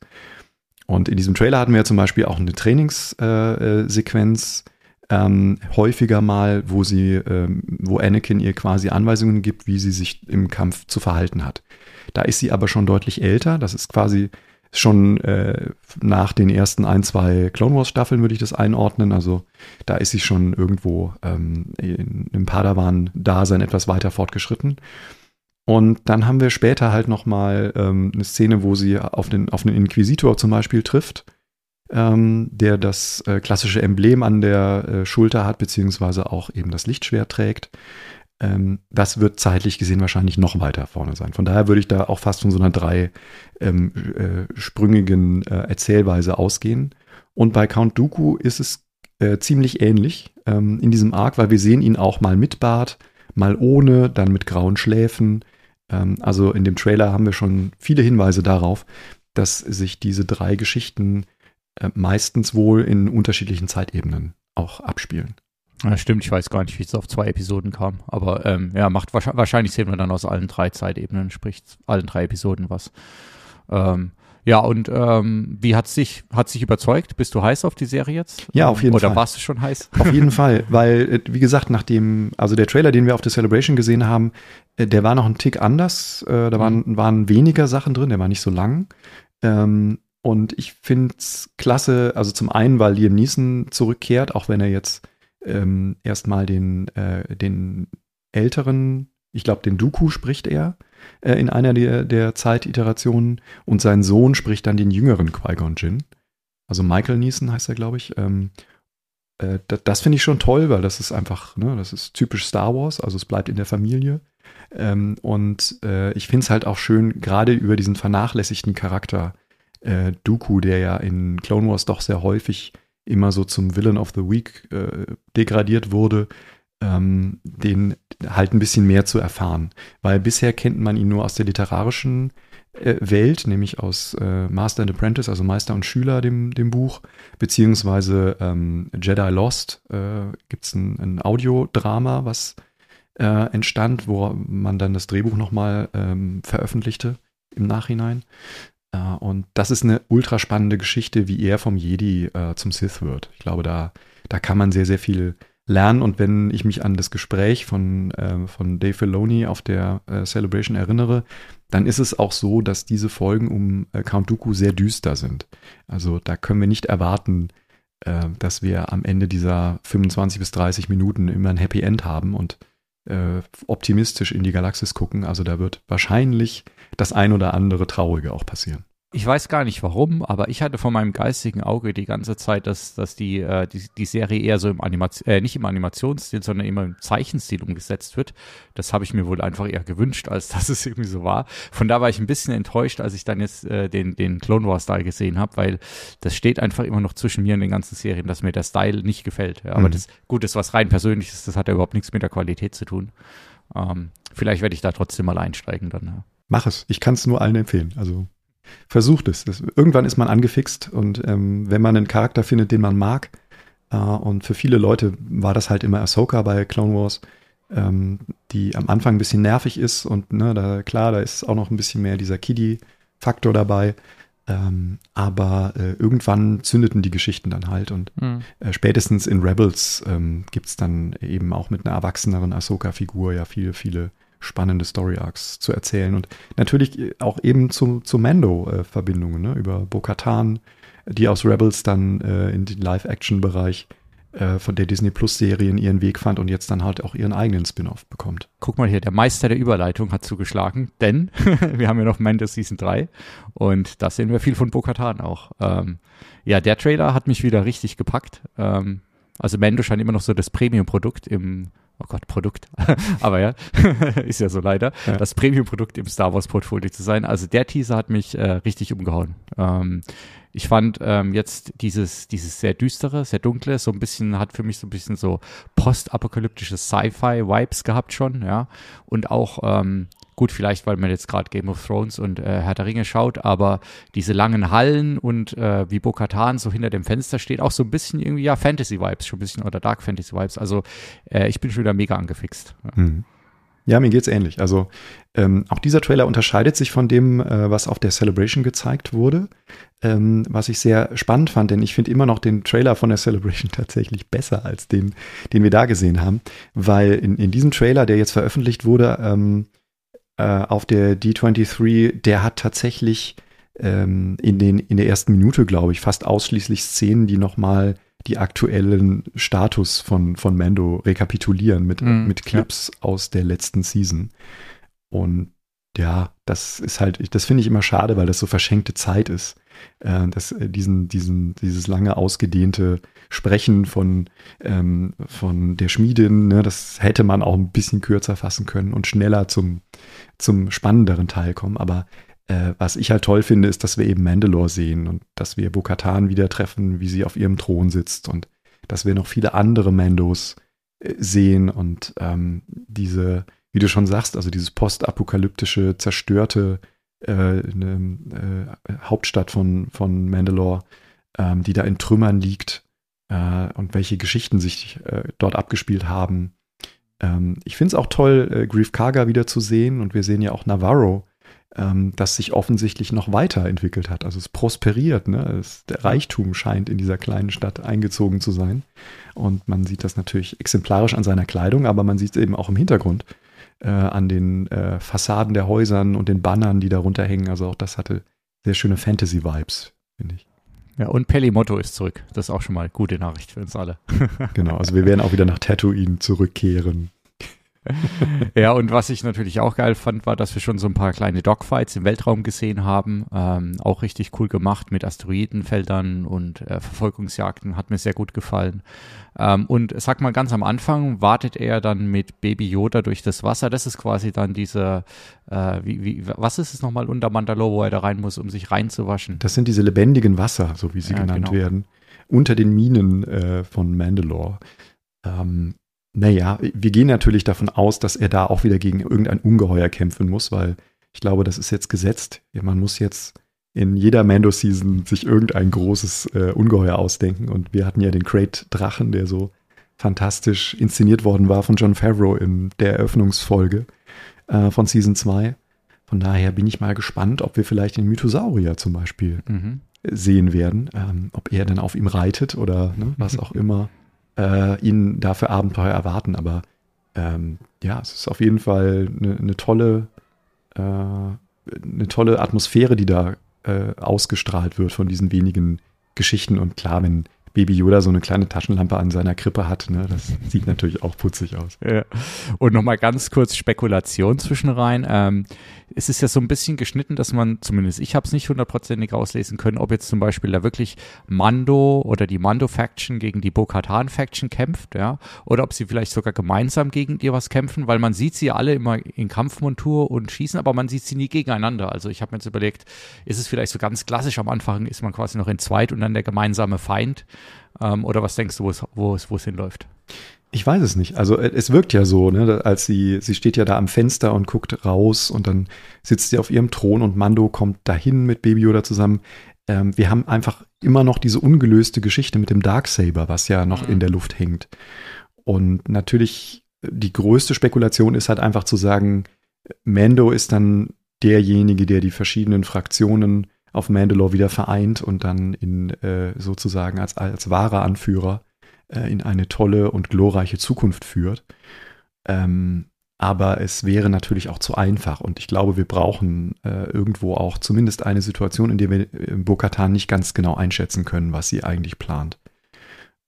Und in diesem Trailer hatten wir ja zum Beispiel auch eine Trainingssequenz, äh, ähm, häufiger mal, wo sie, ähm, wo Anakin ihr quasi Anweisungen gibt, wie sie sich im Kampf zu verhalten hat. Da ist sie aber schon deutlich älter. Das ist quasi schon äh, nach den ersten ein, zwei Clone Wars Staffeln würde ich das einordnen. Also da ist sie schon irgendwo ähm, in, im Padawan-Dasein etwas weiter fortgeschritten. Und dann haben wir später halt noch mal ähm, eine Szene, wo sie auf den, auf einen Inquisitor zum Beispiel trifft ähm, der das äh, klassische Emblem an der äh, Schulter hat, beziehungsweise auch eben das Lichtschwert trägt. Ähm, das wird zeitlich gesehen wahrscheinlich noch weiter vorne sein. Von daher würde ich da auch fast von so einer dreisprüngigen ähm, äh, äh, Erzählweise ausgehen. Und bei Count Dooku ist es äh, ziemlich ähnlich ähm, in diesem Arc, weil wir sehen ihn auch mal mit Bart, mal ohne, dann mit grauen Schläfen. Ähm, also in dem Trailer haben wir schon viele Hinweise darauf, dass sich diese drei Geschichten äh, meistens wohl in unterschiedlichen Zeitebenen auch abspielen. Ja, stimmt, ich weiß gar nicht, wie es auf zwei Episoden kam. Aber ähm, ja, macht wahrscheinlich, sehen wir dann aus allen drei Zeitebenen, sprich allen drei Episoden was. Ähm, ja, und ähm, wie hat sich hat sich überzeugt? Bist du heiß auf die Serie jetzt? Ja, auf jeden Oder Fall. Oder warst du schon heiß? Auf jeden Fall, weil, äh, wie gesagt, nach dem, also der Trailer, den wir auf der Celebration gesehen haben, äh, der war noch ein Tick anders. Äh, da waren, mhm. waren weniger Sachen drin, der war nicht so lang. Ähm, und ich finde es klasse, also zum einen, weil Liam Neeson zurückkehrt, auch wenn er jetzt ähm, erstmal den, äh, den älteren, ich glaube, den Dooku spricht er äh, in einer der, der Zeititerationen und sein Sohn spricht dann den jüngeren Qui-Gon Jinn. Also Michael Neeson heißt er, glaube ich. Ähm, äh, das, das finde ich schon toll, weil das ist einfach, ne, das ist typisch Star Wars, also es bleibt in der Familie. Ähm, und äh, ich finde es halt auch schön, gerade über diesen vernachlässigten Charakter äh, Dooku, der ja in Clone Wars doch sehr häufig immer so zum Villain of the Week äh, degradiert wurde, ähm, den halt ein bisschen mehr zu erfahren. Weil bisher kennt man ihn nur aus der literarischen äh, Welt, nämlich aus äh, Master and Apprentice, also Meister und Schüler, dem, dem Buch, beziehungsweise ähm, Jedi Lost äh, gibt es ein, ein Audiodrama, was äh, entstand, wo man dann das Drehbuch nochmal ähm, veröffentlichte im Nachhinein. Uh, und das ist eine ultra spannende Geschichte, wie er vom Jedi uh, zum Sith wird. Ich glaube, da, da kann man sehr, sehr viel lernen. Und wenn ich mich an das Gespräch von, äh, von Dave Filoni auf der äh, Celebration erinnere, dann ist es auch so, dass diese Folgen um äh, Count Dooku sehr düster sind. Also da können wir nicht erwarten, äh, dass wir am Ende dieser 25 bis 30 Minuten immer ein Happy End haben und äh, optimistisch in die Galaxis gucken. Also da wird wahrscheinlich das ein oder andere Traurige auch passieren. Ich weiß gar nicht warum, aber ich hatte vor meinem geistigen Auge die ganze Zeit, dass, dass die, äh, die, die Serie eher so im Animation, äh, nicht im Animationsstil, sondern immer im Zeichenstil umgesetzt wird. Das habe ich mir wohl einfach eher gewünscht, als [laughs] dass es irgendwie so war. Von da war ich ein bisschen enttäuscht, als ich dann jetzt äh, den, den Clone Wars Style gesehen habe, weil das steht einfach immer noch zwischen mir und den ganzen Serien, dass mir der Style nicht gefällt. Ja, aber mhm. das, gut, das was rein persönliches, das hat ja überhaupt nichts mit der Qualität zu tun. Ähm, vielleicht werde ich da trotzdem mal einsteigen dann. Ja. Mach es. Ich kann es nur allen empfehlen. Also versucht es. Das, irgendwann ist man angefixt und ähm, wenn man einen Charakter findet, den man mag, äh, und für viele Leute war das halt immer Ahsoka bei Clone Wars, ähm, die am Anfang ein bisschen nervig ist und ne, da klar, da ist auch noch ein bisschen mehr dieser Kiddie-Faktor dabei. Ähm, aber äh, irgendwann zündeten die Geschichten dann halt und mhm. äh, spätestens in Rebels ähm, gibt es dann eben auch mit einer erwachseneren Ahsoka-Figur ja viele, viele spannende Story Arcs zu erzählen und natürlich auch eben zu, zu Mando-Verbindungen äh, ne? über Bo-Katan, die aus Rebels dann äh, in den Live-Action-Bereich äh, von der Disney Plus Serien ihren Weg fand und jetzt dann halt auch ihren eigenen Spin-off bekommt. Guck mal hier, der Meister der Überleitung hat zugeschlagen, denn [laughs] wir haben ja noch Mando Season 3 und da sehen wir viel von Bo-Katan auch. Ähm, ja, der Trailer hat mich wieder richtig gepackt. Ähm, also Mando scheint immer noch so das Premium-Produkt im oh Gott, Produkt, [laughs] aber ja, [laughs] ist ja so leider, ja. das Premium-Produkt im Star Wars-Portfolio zu sein. Also der Teaser hat mich äh, richtig umgehauen. Ähm, ich fand ähm, jetzt dieses, dieses sehr düstere, sehr dunkle, so ein bisschen, hat für mich so ein bisschen so postapokalyptische Sci-Fi-Vibes gehabt schon, ja. Und auch ähm, Gut, vielleicht, weil man jetzt gerade Game of Thrones und äh, Herr der Ringe schaut, aber diese langen Hallen und äh, wie Bo-Katan so hinter dem Fenster steht, auch so ein bisschen irgendwie, ja, Fantasy-Vibes, schon ein bisschen oder Dark Fantasy-Vibes. Also äh, ich bin schon wieder mega angefixt. Ja. Mhm. Ja, mir geht's ähnlich. Also ähm, auch dieser Trailer unterscheidet sich von dem, äh, was auf der Celebration gezeigt wurde, ähm, was ich sehr spannend fand, denn ich finde immer noch den Trailer von der Celebration [laughs] tatsächlich besser als den, den wir da gesehen haben, weil in, in diesem Trailer, der jetzt veröffentlicht wurde, ähm, äh, auf der D23, der hat tatsächlich ähm, in, den, in der ersten Minute, glaube ich, fast ausschließlich Szenen, die nochmal die aktuellen Status von, von Mando rekapitulieren mit, mm, mit Clips ja. aus der letzten Season. Und ja, das ist halt, das finde ich immer schade, weil das so verschenkte Zeit ist. Äh, das, äh, diesen, diesen, dieses lange ausgedehnte Sprechen von, ähm, von der Schmiedin, ne, das hätte man auch ein bisschen kürzer fassen können und schneller zum, zum spannenderen Teil kommen. Aber Äh, was ich halt toll finde, ist, dass wir eben Mandalore sehen und dass wir Bo-Katan wieder treffen, wie sie auf ihrem Thron sitzt und dass wir noch viele andere Mandos äh, sehen und ähm, diese, wie du schon sagst, also dieses postapokalyptische, zerstörte äh, ne, äh, Hauptstadt von, von Mandalore, ähm, die da in Trümmern liegt äh, und welche Geschichten sich dort abgespielt haben. Ähm, ich finde es auch toll, äh, Grief Karga wieder zu sehen und wir sehen ja auch Navarro, ähm, das sich offensichtlich noch weiterentwickelt hat. Also es prosperiert, ne? es, der Reichtum scheint in dieser kleinen Stadt eingezogen zu sein. Und man sieht das natürlich exemplarisch an seiner Kleidung, aber man sieht es eben auch im Hintergrund äh, an den äh, Fassaden der Häusern und den Bannern, die darunter hängen. Also auch das hatte sehr schöne Fantasy-Vibes, finde ich. Ja, und Pelimotto ist zurück. Das ist auch schon mal gute Nachricht für uns alle. genau, also wir werden auch wieder nach Tatooine zurückkehren. [laughs] ja, und was ich natürlich auch geil fand, war, dass wir schon so ein paar kleine Dogfights im Weltraum gesehen haben. Ähm, auch richtig cool gemacht mit Asteroidenfeldern und äh, Verfolgungsjagden. Hat mir sehr gut gefallen. Ähm, und sag mal, ganz am Anfang wartet er dann mit Baby Yoda durch das Wasser. Das ist quasi dann diese, äh, wie, wie, was ist es nochmal unter Mandalore, wo er da rein muss, um sich reinzuwaschen? Das sind diese lebendigen Wasser, so wie sie ja, genannt genau. werden, unter den Minen äh, von Mandalore. Ähm, naja, wir gehen natürlich davon aus, dass er da auch wieder gegen irgendein Ungeheuer kämpfen muss, weil ich glaube, das ist jetzt gesetzt. Man muss jetzt in jeder Mando-Season sich irgendein großes äh, Ungeheuer ausdenken. Und wir hatten ja den Great Drachen, der so fantastisch inszeniert worden war von John Favreau in der Eröffnungsfolge äh, von Season 2. Von daher bin ich mal gespannt, ob wir vielleicht den Mythosaurier zum Beispiel mhm. sehen werden. Ähm, ob er dann auf ihm reitet oder ne, was auch [laughs] immer äh, ihn da für Abenteuer erwarten. Aber ähm, ja, es ist auf jeden Fall eine, eine tolle, äh, eine tolle Atmosphäre, die da äh, ausgestrahlt wird von diesen wenigen Geschichten. Und klar, wenn Baby Yoda so eine kleine Taschenlampe an seiner Krippe hat. Ne? Das [laughs] sieht natürlich auch putzig aus. Ja. Und nochmal ganz kurz Spekulation zwischen rein. Ähm, es ist ja so ein bisschen geschnitten, dass man, zumindest ich habe es nicht hundertprozentig rauslesen können, ob jetzt zum Beispiel da wirklich Mando oder die Mando-Faction gegen die Bo-Katan-Faction kämpft, ja, oder ob sie vielleicht sogar gemeinsam gegen ihr was kämpfen, weil man sieht sie alle immer in Kampfmontur und schießen, aber man sieht sie nie gegeneinander. Also ich habe mir jetzt überlegt, ist es vielleicht so ganz klassisch am Anfang, ist man quasi noch in zweit und dann der gemeinsame Feind ähm, oder was denkst du, wo es, wo es, wo es hinläuft? Ich weiß es nicht. Also es wirkt ja so, ne, als sie, sie steht ja da am Fenster und guckt raus und dann sitzt sie auf ihrem Thron und Mando kommt dahin mit Baby Yoda zusammen. Ähm, wir haben einfach immer noch diese ungelöste Geschichte mit dem Darksaber, was ja noch mhm. in der Luft hängt. Und natürlich, die größte Spekulation ist halt einfach zu sagen, Mando ist dann derjenige, der die verschiedenen Fraktionen auf Mandalore wieder vereint und dann in äh, sozusagen als, als wahrer Anführer äh, in eine tolle und glorreiche Zukunft führt. Ähm, aber es wäre natürlich auch zu einfach und ich glaube, wir brauchen äh, irgendwo auch zumindest eine Situation, in der wir äh, Bo-Katan nicht ganz genau einschätzen können, was sie eigentlich plant.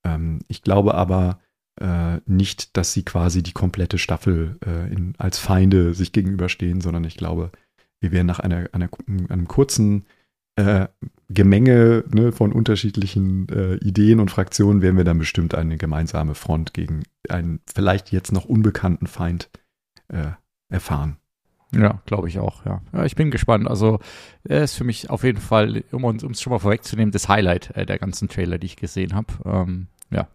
Ähm, ich glaube aber äh, nicht, dass sie quasi die komplette Staffel äh, in, als Feinde sich gegenüberstehen, sondern ich glaube, wir werden nach einer, einer, einem kurzen äh, Gemenge ne, von unterschiedlichen äh, Ideen und Fraktionen werden wir dann bestimmt eine gemeinsame Front gegen einen vielleicht jetzt noch unbekannten Feind äh, erfahren. Ja, glaube ich auch, ja. ja. Ich bin gespannt. Also, er ist für mich auf jeden Fall, um es schon mal vorwegzunehmen, das Highlight äh, der ganzen Trailer, die ich gesehen habe. Ähm, ja,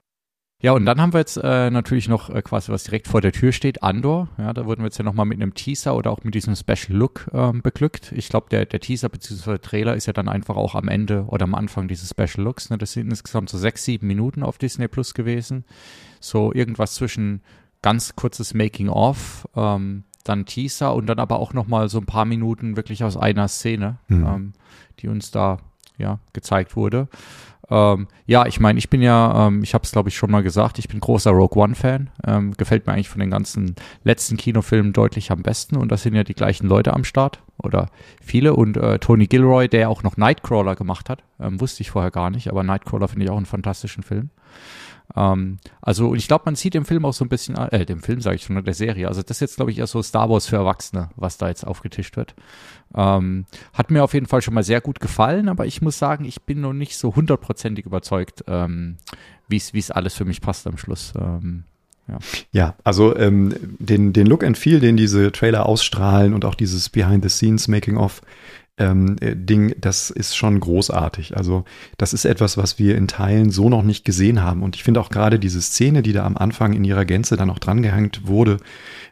ja, und dann haben wir jetzt äh, natürlich noch äh, quasi, was direkt vor der Tür steht, Andor. Ja, da wurden wir jetzt ja nochmal mit einem Teaser oder auch mit diesem Special Look ähm, beglückt. Ich glaube, der, der Teaser bzw. Trailer ist ja dann einfach auch am Ende oder am Anfang dieses Special Looks. Ne? Das sind insgesamt so sechs, sieben Minuten auf Disney Plus gewesen. So irgendwas zwischen ganz kurzes Making-of, ähm, dann Teaser und dann aber auch nochmal so ein paar Minuten wirklich aus einer Szene, mhm. ähm, die uns da ja gezeigt wurde. Ähm, ja, ich meine, ich bin ja, ähm, ich habe es glaube ich schon mal gesagt, ich bin großer Rogue One-Fan. Ähm, gefällt mir eigentlich von den ganzen letzten Kinofilmen deutlich am besten und das sind ja die gleichen Leute am Start oder viele und äh, Tony Gilroy, der auch noch Nightcrawler gemacht hat, ähm, wusste ich vorher gar nicht, aber Nightcrawler finde ich auch einen fantastischen Film. Ähm, also, ich glaube, man sieht im Film auch so ein bisschen, äh, dem Film sage ich schon, der Serie. Also, das ist jetzt, glaube ich, eher so Star Wars für Erwachsene, was da jetzt aufgetischt wird. Ähm, hat mir auf jeden Fall schon mal sehr gut gefallen, aber ich muss sagen, ich bin noch nicht so hundertprozentig überzeugt, ähm, wie es alles für mich passt am Schluss. Ähm, ja. ja, also ähm, den, den Look and Feel, den diese Trailer ausstrahlen und auch dieses Behind ähm, äh, Ding, das ist schon großartig. Also das ist etwas, was wir in Teilen so noch nicht gesehen haben. Und ich finde auch gerade diese Szene, die da am Anfang in ihrer Gänze dann auch drangehängt wurde,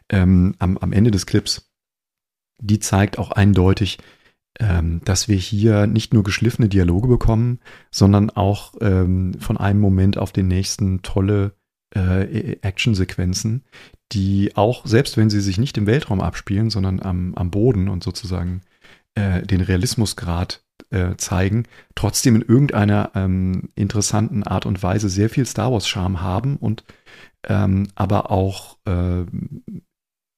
ähm, am, am Ende des Clips, die zeigt auch eindeutig, ähm, dass wir hier nicht nur geschliffene Dialoge bekommen, sondern auch ähm, von einem Moment auf den nächsten tolle äh, Actionsequenzen, die auch, selbst wenn sie sich nicht im Weltraum abspielen, sondern am, am Boden und sozusagen äh, den Realismusgrad äh, zeigen, trotzdem in irgendeiner ähm, interessanten Art und Weise sehr viel Star Wars-Charme haben und ähm, aber auch äh,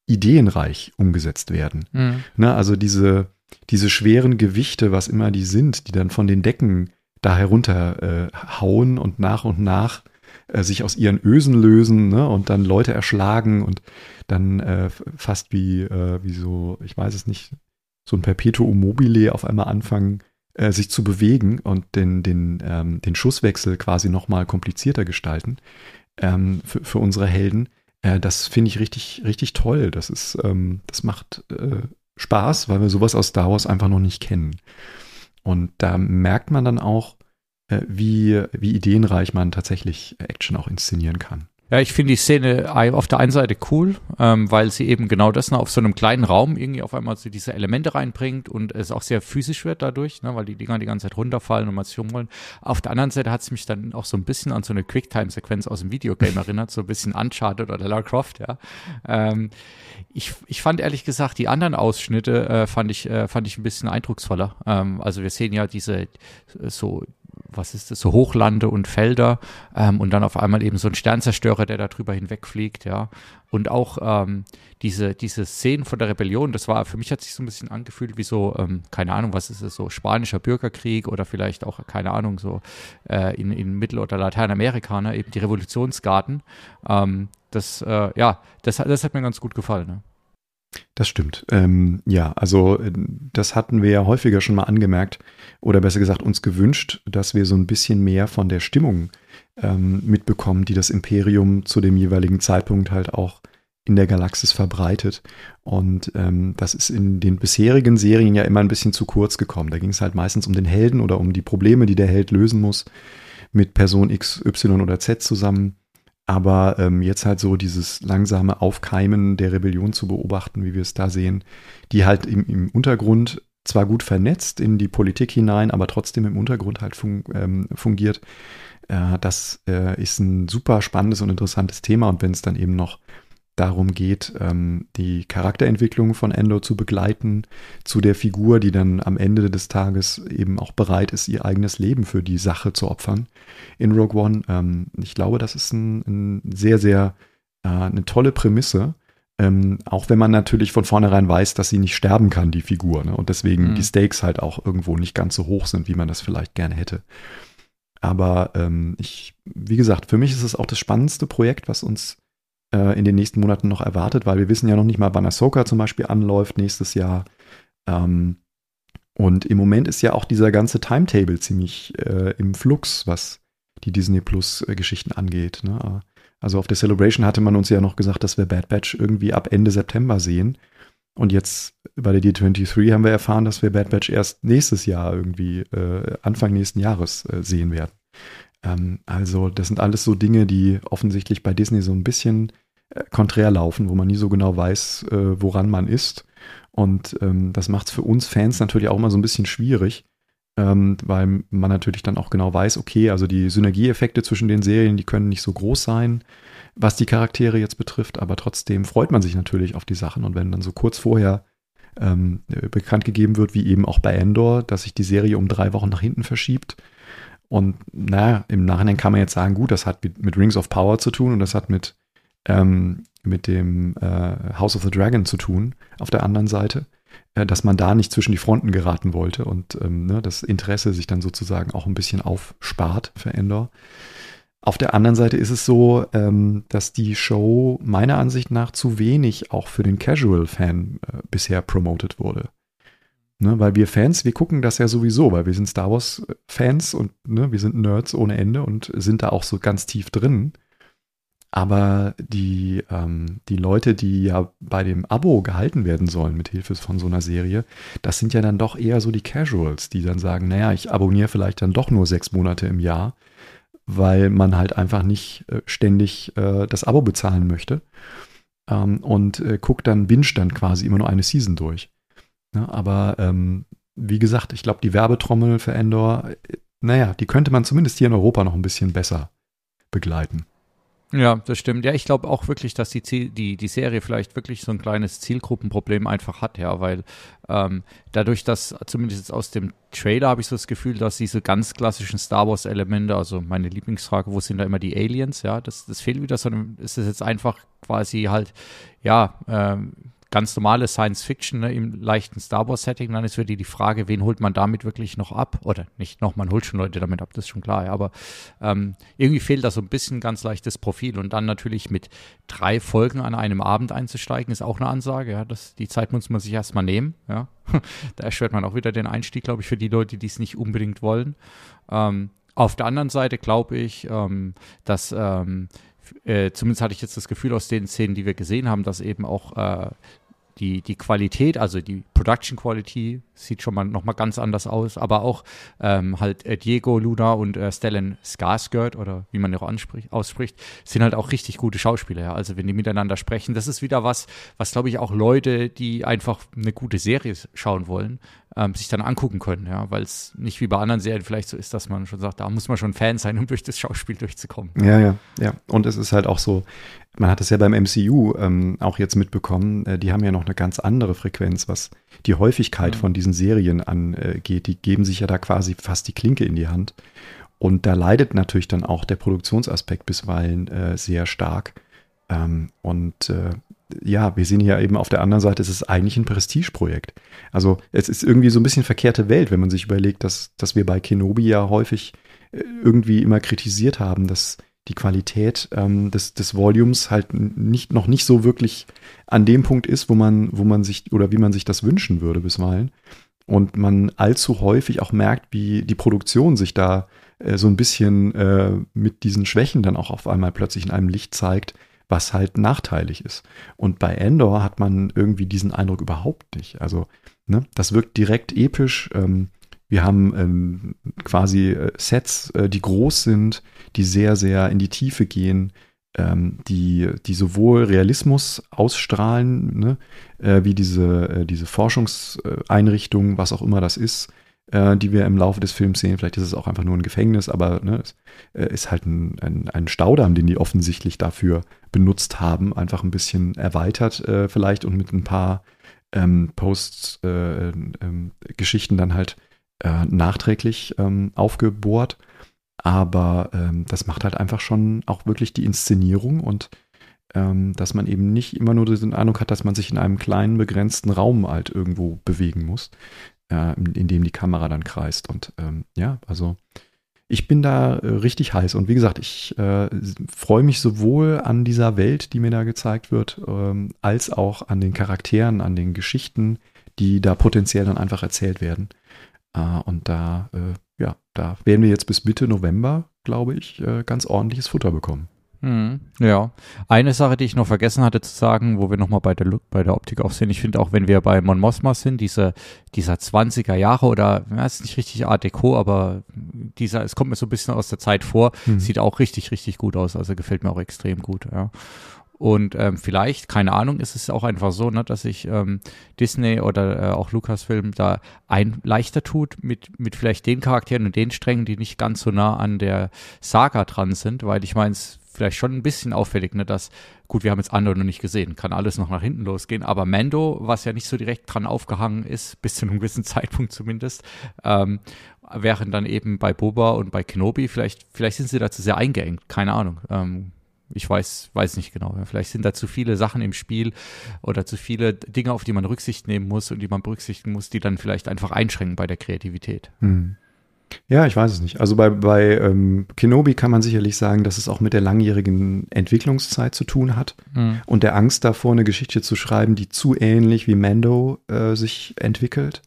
ideenreich umgesetzt werden. Mhm. Ne, also diese, diese schweren Gewichte, was immer die sind, die dann von den Decken da herunter äh, hauen und nach und nach äh, sich aus ihren Ösen lösen ne, und dann Leute erschlagen und dann äh, fast wie, äh, wie so, ich weiß es nicht, so ein Perpetuum mobile auf einmal anfangen, äh, sich zu bewegen und den, den, ähm, den Schusswechsel quasi nochmal komplizierter gestalten ähm, für, für unsere Helden. Äh, das finde ich richtig, richtig toll. Das ist, ähm, das macht äh, Spaß, weil wir sowas aus Star Wars einfach noch nicht kennen. Und da merkt man dann auch, äh, wie, wie ideenreich man tatsächlich Action auch inszenieren kann. Ja, ich finde die Szene auf der einen Seite cool, ähm, weil sie eben genau das noch auf so einem kleinen Raum irgendwie auf einmal so diese Elemente reinbringt und es auch sehr physisch wird dadurch, ne, weil die Dinger die ganze Zeit runterfallen und man sich umrollen. Auf der anderen Seite hat es mich dann auch so ein bisschen an so eine Quicktime-Sequenz aus dem Videogame [laughs] erinnert, so ein bisschen Uncharted oder Lara Croft, ja. Ähm, ich, ich fand ehrlich gesagt, die anderen Ausschnitte äh, fand ich, äh, fand ich ein bisschen eindrucksvoller. Ähm, also wir sehen ja diese so was ist das, so Hochlande und Felder ähm, und dann auf einmal eben so ein Sternzerstörer, der da drüber hinwegfliegt, ja. Und auch ähm, diese, diese Szenen von der Rebellion, das war, für mich hat sich so ein bisschen angefühlt wie so, ähm, keine Ahnung, was ist es, so spanischer Bürgerkrieg oder vielleicht auch, keine Ahnung, so äh, in, in Mittel- oder Lateinamerika, ne, eben die Revolutionsgarten. Ähm, das, äh, ja, das, das hat mir ganz gut gefallen, ne? Das stimmt. Ähm, ja, also äh, das hatten wir ja häufiger schon mal angemerkt oder besser gesagt uns gewünscht, dass wir so ein bisschen mehr von der Stimmung ähm, mitbekommen, die das Imperium zu dem jeweiligen Zeitpunkt halt auch in der Galaxis verbreitet. Und ähm, das ist in den bisherigen Serien ja immer ein bisschen zu kurz gekommen. Da ging es halt meistens um den Helden oder um die Probleme, die der Held lösen muss mit Person X, Y oder Z zusammen. Aber ähm, jetzt halt so dieses langsame Aufkeimen der Rebellion zu beobachten, wie wir es da sehen, die halt im, im Untergrund zwar gut vernetzt in die Politik hinein, aber trotzdem im Untergrund halt fun ähm, fungiert. Äh, das äh, ist ein super spannendes und interessantes Thema. Und wenn es dann eben noch darum geht, ähm, die Charakterentwicklung von Endor zu begleiten, zu der Figur, die dann am Ende des Tages eben auch bereit ist, ihr eigenes Leben für die Sache zu opfern in Rogue One. Ähm, ich glaube, das ist ein, ein sehr, sehr äh, eine tolle Prämisse. Ähm, auch wenn man natürlich von vornherein weiß, dass sie nicht sterben kann, die Figur, ne? und deswegen mhm. die Stakes halt auch irgendwo nicht ganz so hoch sind, wie man das vielleicht gerne hätte. Aber ähm, ich, wie gesagt, für mich ist es auch das spannendste Projekt, was uns äh, in den nächsten Monaten noch erwartet, weil wir wissen ja noch nicht mal, wann Ahsoka zum Beispiel anläuft nächstes Jahr. Ähm, und im Moment ist ja auch dieser ganze Timetable ziemlich äh, im Flux, was die Disney Plus äh, angeht. Ne? Also auf der Celebration hatte man uns ja noch gesagt, dass wir Bad Batch irgendwie ab Ende September sehen. Und jetzt bei der D23 haben wir erfahren, dass wir Bad Batch erst nächstes Jahr irgendwie, äh, Anfang nächsten Jahres äh, sehen werden. Ähm, also das sind alles so Dinge, die offensichtlich bei Disney so ein bisschen äh, konträr laufen, wo man nie so genau weiß, äh, woran man ist. Und ähm, das macht es für uns Fans natürlich auch immer so ein bisschen schwierig, ähm, weil man natürlich dann auch genau weiß, okay, also die Synergieeffekte zwischen den Serien, die können nicht so groß sein, was die Charaktere jetzt betrifft, aber trotzdem freut man sich natürlich auf die Sachen. Und wenn dann so kurz vorher ähm, bekannt gegeben wird, wie eben auch bei Endor, dass sich die Serie um drei Wochen nach hinten verschiebt, und naja, im Nachhinein kann man jetzt sagen, gut, das hat mit, Rings of Power zu tun und das hat mit, ähm, mit dem äh, House of the Dragon zu tun, auf der anderen Seite, äh, dass man da nicht zwischen die Fronten geraten wollte und ähm, ne, das Interesse sich dann sozusagen auch ein bisschen aufspart für Endor. Auf der anderen Seite ist es so, ähm, dass die Show meiner Ansicht nach zu wenig auch für den Casual-Fan äh, bisher promoted wurde. Ne, weil wir Fans, wir gucken das ja sowieso, weil wir sind Star Wars-Fans und ne, wir sind Nerds ohne Ende und sind da auch so ganz tief drin. Aber die, ähm, die Leute, die ja bei dem Abo gehalten werden sollen mit Hilfe von so einer Serie, das sind ja dann doch eher so die Casuals, die dann sagen, naja, ich abonniere vielleicht dann doch nur sechs Monate im Jahr, weil man halt einfach nicht äh, ständig äh, das Abo bezahlen möchte. Ähm, und äh, guckt dann, binge dann quasi immer nur eine Season durch. Ja, aber ähm, wie gesagt, ich glaube, die Werbetrommel für Endor, äh, naja, die könnte man zumindest hier in Europa noch ein bisschen besser begleiten. Ja, das stimmt. Ja, ich glaube auch wirklich, dass die, Ziel, die, die Serie vielleicht wirklich so ein kleines Zielgruppenproblem einfach hat, ja, weil ähm, dadurch, dass zumindest jetzt aus dem Trailer habe ich so das Gefühl, dass diese ganz klassischen Star Wars-Elemente, also meine Lieblingsfrage, wo sind da immer die Aliens, ja, das, das fehlt wieder, sondern es ist jetzt einfach quasi halt, ja, ähm, ganz normale Science Fiction ne, im leichten Star Wars Setting, dann ist wieder die Frage, wen holt man damit wirklich noch ab? Oder nicht noch, man holt schon Leute damit ab, das ist schon klar, ja, aber ähm, irgendwie fehlt da so ein bisschen ganz leichtes Profil und dann natürlich mit drei Folgen an einem Abend einzusteigen, ist auch eine Ansage, ja, das, die Zeit muss man sich erstmal nehmen, ja. [laughs] da erschwert man auch wieder den Einstieg, glaube ich, für die Leute, die es nicht unbedingt wollen. Ähm, auf der anderen Seite glaube ich, ähm, dass ähm, äh, zumindest hatte ich jetzt das Gefühl aus den Szenen, die wir gesehen haben, dass eben auch äh, die, die Qualität, also die Production Quality sieht schon mal nochmal ganz anders aus, aber auch ähm, halt äh, Diego Luna und äh, Stellan Skarsgård oder wie man auch anspricht, ausspricht, sind halt auch richtig gute Schauspieler. Ja. Also wenn die miteinander sprechen, das ist wieder was, was glaube ich auch Leute, die einfach eine gute Serie schauen wollen, ähm, sich dann angucken können, ja, weil es nicht wie bei anderen Serien vielleicht so ist, dass man schon sagt, da muss man schon Fan sein, um durch das Schauspiel durchzukommen. Ja, ja, ja. Und es ist halt auch so, man hat es ja beim MCU ähm, auch jetzt mitbekommen, äh, die haben ja noch eine ganz andere Frequenz, was die Häufigkeit mhm. von diesen Serien angeht. Die geben sich ja da quasi fast die Klinke in die Hand. Und da leidet natürlich dann auch der Produktionsaspekt bisweilen äh, sehr stark. Ähm, und äh, ja, wir sehen hier eben auf der anderen Seite, es ist eigentlich ein Prestigeprojekt. Also es ist irgendwie so ein bisschen verkehrte Welt, wenn man sich überlegt, dass, dass wir bei Kenobi ja häufig äh, irgendwie immer kritisiert haben, dass die Qualität ähm, des, des Volumes halt nicht, noch nicht so wirklich an dem Punkt ist, wo man, wo man sich oder wie man sich das wünschen würde bisweilen. Und man allzu häufig auch merkt, wie die Produktion sich da äh, so ein bisschen äh, mit diesen Schwächen dann auch auf einmal plötzlich in einem Licht zeigt, was halt nachteilig ist. Und bei Endor hat man irgendwie diesen Eindruck überhaupt nicht. Also, ne, das wirkt direkt episch. Ähm, wir haben ähm, quasi äh, Sets, äh, die groß sind, die sehr, sehr in die Tiefe gehen, ähm, die, die sowohl Realismus ausstrahlen, ne, äh, wie diese, äh, diese Forschungseinrichtung, was auch immer das ist, äh, die wir im Laufe des Films sehen. Vielleicht ist es auch einfach nur ein Gefängnis, aber ne, es äh, ist halt ein, ein, ein, Staudamm, den die offensichtlich dafür benutzt haben, einfach ein bisschen erweitert äh, vielleicht und mit ein paar ähm, Post-Geschichten äh, ähm, dann halt nachträglich ähm, aufgebohrt. Aber ähm, das macht halt einfach schon auch wirklich die Inszenierung und ähm, dass man eben nicht immer nur den Eindruck hat, dass man sich in einem kleinen, begrenzten Raum halt irgendwo bewegen muss, in, dem die Kamera dann kreist. Und ähm, ja, also ich bin da äh, richtig heiß. Und wie gesagt, ich äh, freue mich sowohl an dieser Welt, die mir da gezeigt wird, ähm, als auch an den Charakteren, an den Geschichten, die da potenziell dann einfach erzählt werden. Äh, und da, äh, ja, da werden wir jetzt bis Mitte November, glaube ich, ganz ordentliches Futter bekommen. Hm, ja, eine Sache, die ich noch vergessen hatte zu sagen, wo wir nochmal bei der, bei der Optik auch sehen, ich finde auch, wenn wir bei Mon Mothma sind, diese, dieser 20er Jahre oder, ja, ist nicht richtig Art Deco, aber dieser, es kommt mir so ein bisschen aus der Zeit vor, hm. sieht auch richtig, richtig gut aus, also gefällt mir auch extrem gut, ja. Und ähm, vielleicht, keine Ahnung, ist es auch einfach so, ne, dass sich ähm, Disney oder äh, auch Lucasfilm da ein leichter tut mit, mit vielleicht den Charakteren und den Strängen, die nicht ganz so nah an der Saga dran sind, weil ich meine, es vielleicht schon ein bisschen auffällig, ne, dass, gut, wir haben jetzt andere noch nicht gesehen, kann alles noch nach hinten losgehen, aber Mando, was ja nicht so direkt dran aufgehangen ist, [laughs] bis zu einem gewissen Zeitpunkt zumindest, ähm, während dann eben bei Boba und bei Kenobi, vielleicht, vielleicht sind sie dazu sehr eingeengt, keine Ahnung. Ähm, ich weiß, weiß nicht genau. Vielleicht sind da zu viele Sachen im Spiel oder zu viele Dinge, auf die man Rücksicht nehmen muss und die man berücksichtigen muss, die dann vielleicht einfach einschränken bei der Kreativität. Hm. Ja, ich weiß es nicht. Also bei, bei ähm, Kenobi kann man sicherlich sagen, dass es auch mit der langjährigen Entwicklungszeit zu tun hat mhm. und der Angst davor, eine Geschichte zu schreiben, die zu ähnlich wie Mando äh, sich entwickelt.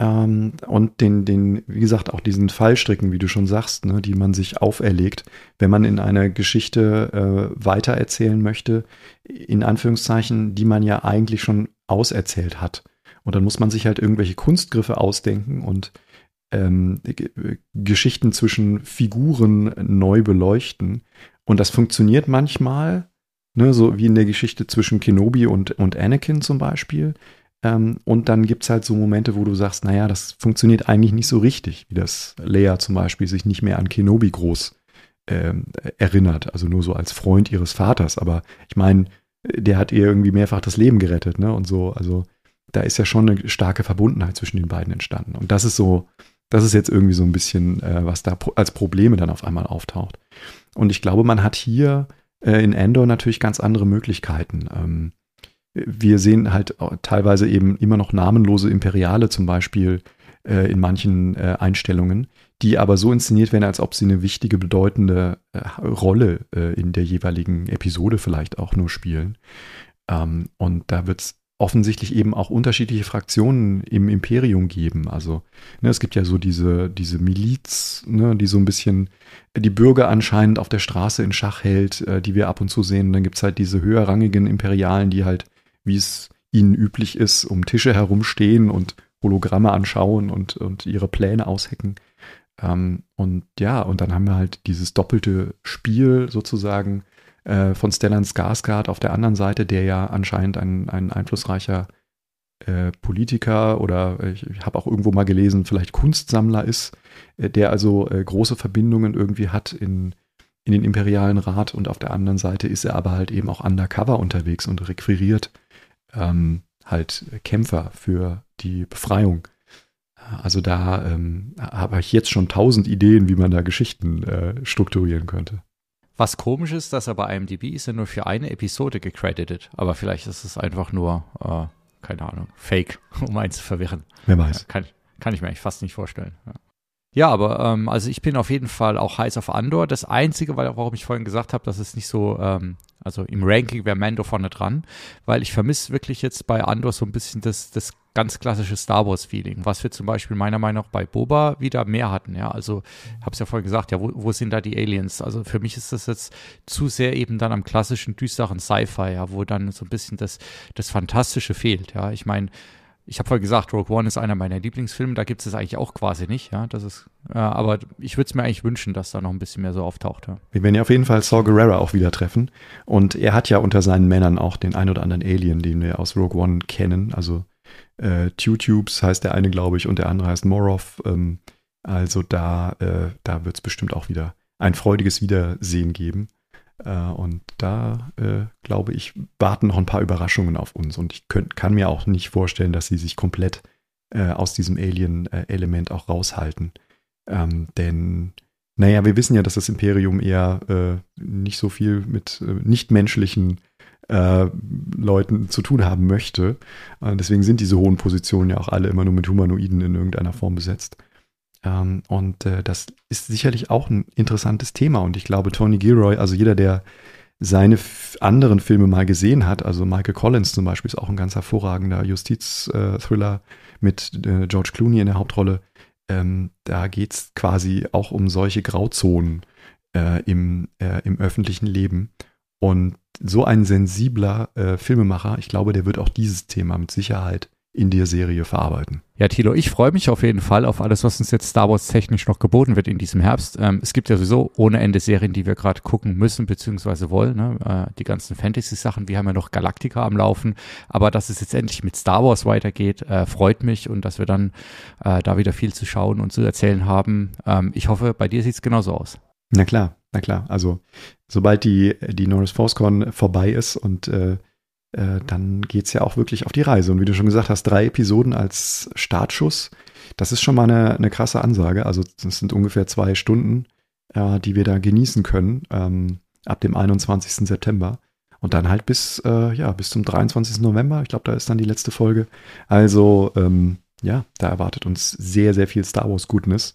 ähm, und den, den, wie gesagt, auch diesen Fallstricken, wie du schon sagst, ne, die man sich auferlegt, wenn man in einer Geschichte äh, weitererzählen möchte, in Anführungszeichen, die man ja eigentlich schon auserzählt hat. Und dann muss man sich halt irgendwelche Kunstgriffe ausdenken und ähm, Geschichten zwischen Figuren neu beleuchten. Und das funktioniert manchmal, ne, so wie in der Geschichte zwischen Kenobi und, und Anakin zum Beispiel. Ähm, und dann gibt es halt so Momente, wo du sagst, naja, das funktioniert eigentlich nicht so richtig, wie das Leia zum Beispiel sich nicht mehr an Kenobi groß ähm, erinnert, also nur so als Freund ihres Vaters. Aber ich meine, der hat ihr irgendwie mehrfach das Leben gerettet, ne? Und so, also da ist ja schon eine starke Verbundenheit zwischen den beiden entstanden. Und das ist so, das ist jetzt irgendwie so ein bisschen, äh, was da als Probleme dann auf einmal auftaucht. Und ich glaube, man hat hier äh, in Endor natürlich ganz andere Möglichkeiten. Ähm, wir sehen halt teilweise eben immer noch namenlose Imperiale zum Beispiel äh, in manchen äh, Einstellungen, die aber so inszeniert werden, als ob sie eine wichtige, bedeutende äh, Rolle äh, in der jeweiligen Episode vielleicht auch nur spielen. Ähm, und da wird es offensichtlich eben auch unterschiedliche Fraktionen im Imperium geben. Also ne, es gibt ja so diese, diese Miliz, ne, die so ein bisschen die Bürger anscheinend auf der Straße in Schach hält, äh, die wir ab und zu sehen. Und dann gibt es halt diese höherrangigen Imperialen, die halt wie es ihnen üblich ist, um Tische herumstehen und Hologramme anschauen und, und ihre Pläne aushecken. Ähm, und ja, und dann haben wir halt dieses doppelte Spiel sozusagen äh, von Stellan Skarsgård auf der anderen Seite, der ja anscheinend ein, ein einflussreicher äh, Politiker oder ich, ich habe auch irgendwo mal gelesen, vielleicht Kunstsammler ist, äh, der also äh, große Verbindungen irgendwie hat in, in den imperialen Rat und auf der anderen Seite ist er aber halt eben auch undercover unterwegs und requiriert ähm, halt Kämpfer für die Befreiung. Also da ähm, habe ich jetzt schon tausend Ideen, wie man da Geschichten äh, strukturieren könnte. Was komisch ist, dass er bei IMDb ist er nur für eine Episode gecredited. Aber vielleicht ist es einfach nur, äh, keine Ahnung, Fake, [laughs] um einen zu verwirren. Wer weiß. Kann, kann ich mir eigentlich fast nicht vorstellen. Ja. Ja, aber ähm, also ich bin auf jeden Fall auch heiß auf Andor. Das Einzige, weil, warum ich vorhin gesagt habe, dass es nicht so, ähm, also im Ranking wäre Mando vorne dran, weil ich vermisse wirklich jetzt bei Andor so ein bisschen das, das ganz klassische Star Wars-Feeling, was wir zum Beispiel meiner Meinung nach bei Boba wieder mehr hatten. Ja, also habe es ja vorhin gesagt, ja, wo, wo sind da die Aliens? Also für mich ist das jetzt zu sehr eben dann am klassischen düsteren Sci-Fi, ja, wo dann so ein bisschen das, das Fantastische fehlt. Ja, ich meine, ich habe vorhin gesagt, Rogue One ist einer meiner Lieblingsfilme, da gibt es es eigentlich auch quasi nicht, ja. Das ist, äh, aber ich würde es mir eigentlich wünschen, dass da noch ein bisschen mehr so auftaucht. Ja. Wir werden ja auf jeden Fall Saw Gerrera auch wieder treffen. Und er hat ja unter seinen Männern auch den ein oder anderen Alien, den wir aus Rogue One kennen. Also äh, Two-Tubes heißt der eine, glaube ich, und der andere heißt Morov. Ähm, also da, äh, da wird es bestimmt auch wieder ein freudiges Wiedersehen geben. Äh, und da, äh, glaube ich, warten noch ein paar Überraschungen auf uns. Und ich könnt, kann mir auch nicht vorstellen, dass sie sich komplett äh, aus diesem Alien-Element auch raushalten. Ähm, denn, naja, wir wissen ja, dass das Imperium eher äh, nicht so viel mit äh, nichtmenschlichen äh, Leuten zu tun haben möchte. deswegen sind diese hohen Positionen ja auch alle immer nur mit Humanoiden in irgendeiner Form besetzt. Ähm, und äh, das ist sicherlich auch ein interessantes Thema. Und ich glaube, Tony Gilroy, also jeder, der seine anderen Filme mal gesehen hat, also Michael Collins zum Beispiel ist auch ein ganz hervorragender Justiz-Thriller äh, mit äh, George Clooney in der Hauptrolle. Ähm, da geht es quasi auch um solche Grauzonen äh, im, äh, im öffentlichen Leben. Und so ein sensibler äh, Filmemacher, ich glaube, der wird auch dieses Thema mit Sicherheit in der Serie verarbeiten. Ja, Tilo, ich freue mich auf jeden Fall auf alles, was uns jetzt Star Wars technisch noch geboten wird in diesem Herbst. Ähm, es gibt ja sowieso ohne Ende Serien, die wir gerade gucken müssen bzw. wollen. Ne? Äh, die ganzen Fantasy-Sachen, wir haben ja noch Galactica am Laufen. Aber dass es jetzt endlich mit Star Wars weitergeht, äh, freut mich und dass wir dann äh, da wieder viel zu schauen und zu erzählen haben. Ähm, ich hoffe, bei dir sieht es genauso aus. Na klar, na klar. Also sobald die, die Norris ForceCon vorbei ist und äh, äh, dann es ja auch wirklich auf die Reise. Und wie du schon gesagt hast, drei Episoden als Startschuss, das ist schon mal eine, eine krasse Ansage. Also das sind ungefähr zwei Stunden, äh, die wir da genießen können ähm, ab dem 21. September. Und dann halt bis, äh, ja, bis zum 23. November. Ich glaube, da ist dann die letzte Folge. Also, ähm, ja, da erwartet uns sehr, sehr viel Star Wars Goodness.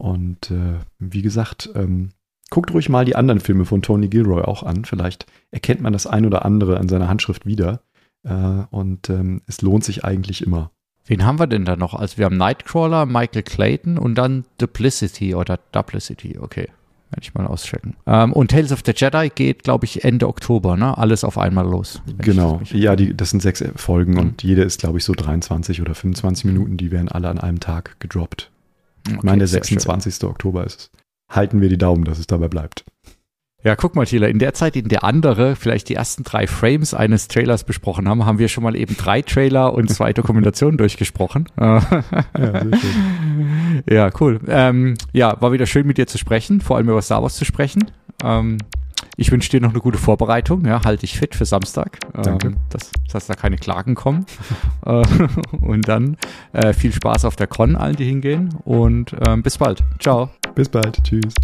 Und äh, wie gesagt, ähm, guckt ruhig mal die anderen Filme von Tony Gilroy auch an. Vielleicht erkennt man das ein oder andere an seiner Handschrift wieder. Äh, und ähm, es lohnt sich eigentlich immer. Wen haben wir denn da noch? Also wir haben Nightcrawler, Michael Clayton und dann Duplicity oder Duplicity, okay. Werde ich mal auschecken. Ähm, und Tales of the Jedi geht, glaube ich, Ende Oktober, ne? Alles auf einmal los. Genau. Ja, die, das sind sechs Folgen mhm. und jede ist, glaube ich, so 23 oder 25 Minuten. Die werden alle an einem Tag gedroppt. Okay, ich meine, der 26. Schön. Oktober ist es. Halten wir die Daumen, dass es dabei bleibt. Ja, guck mal, Thieler, in der Zeit, in der andere vielleicht die ersten drei Frames eines Trailers besprochen haben, haben wir schon mal eben drei Trailer und zwei [laughs] Dokumentationen durchgesprochen. ja, [laughs] ja, cool. Ähm, ja, war wieder schön mit dir zu sprechen, vor allem über Star Wars zu sprechen. Ähm, ich wünsche dir noch eine gute Vorbereitung. Ja, halte dich fit für Samstag. Danke. Ähm, dass, dass da keine Klagen kommen. [laughs] Äh, und dann äh, viel Spaß auf der Con, allen, die hingehen. Und ähm, bis bald. Ciao. Bis bald. Tschüss.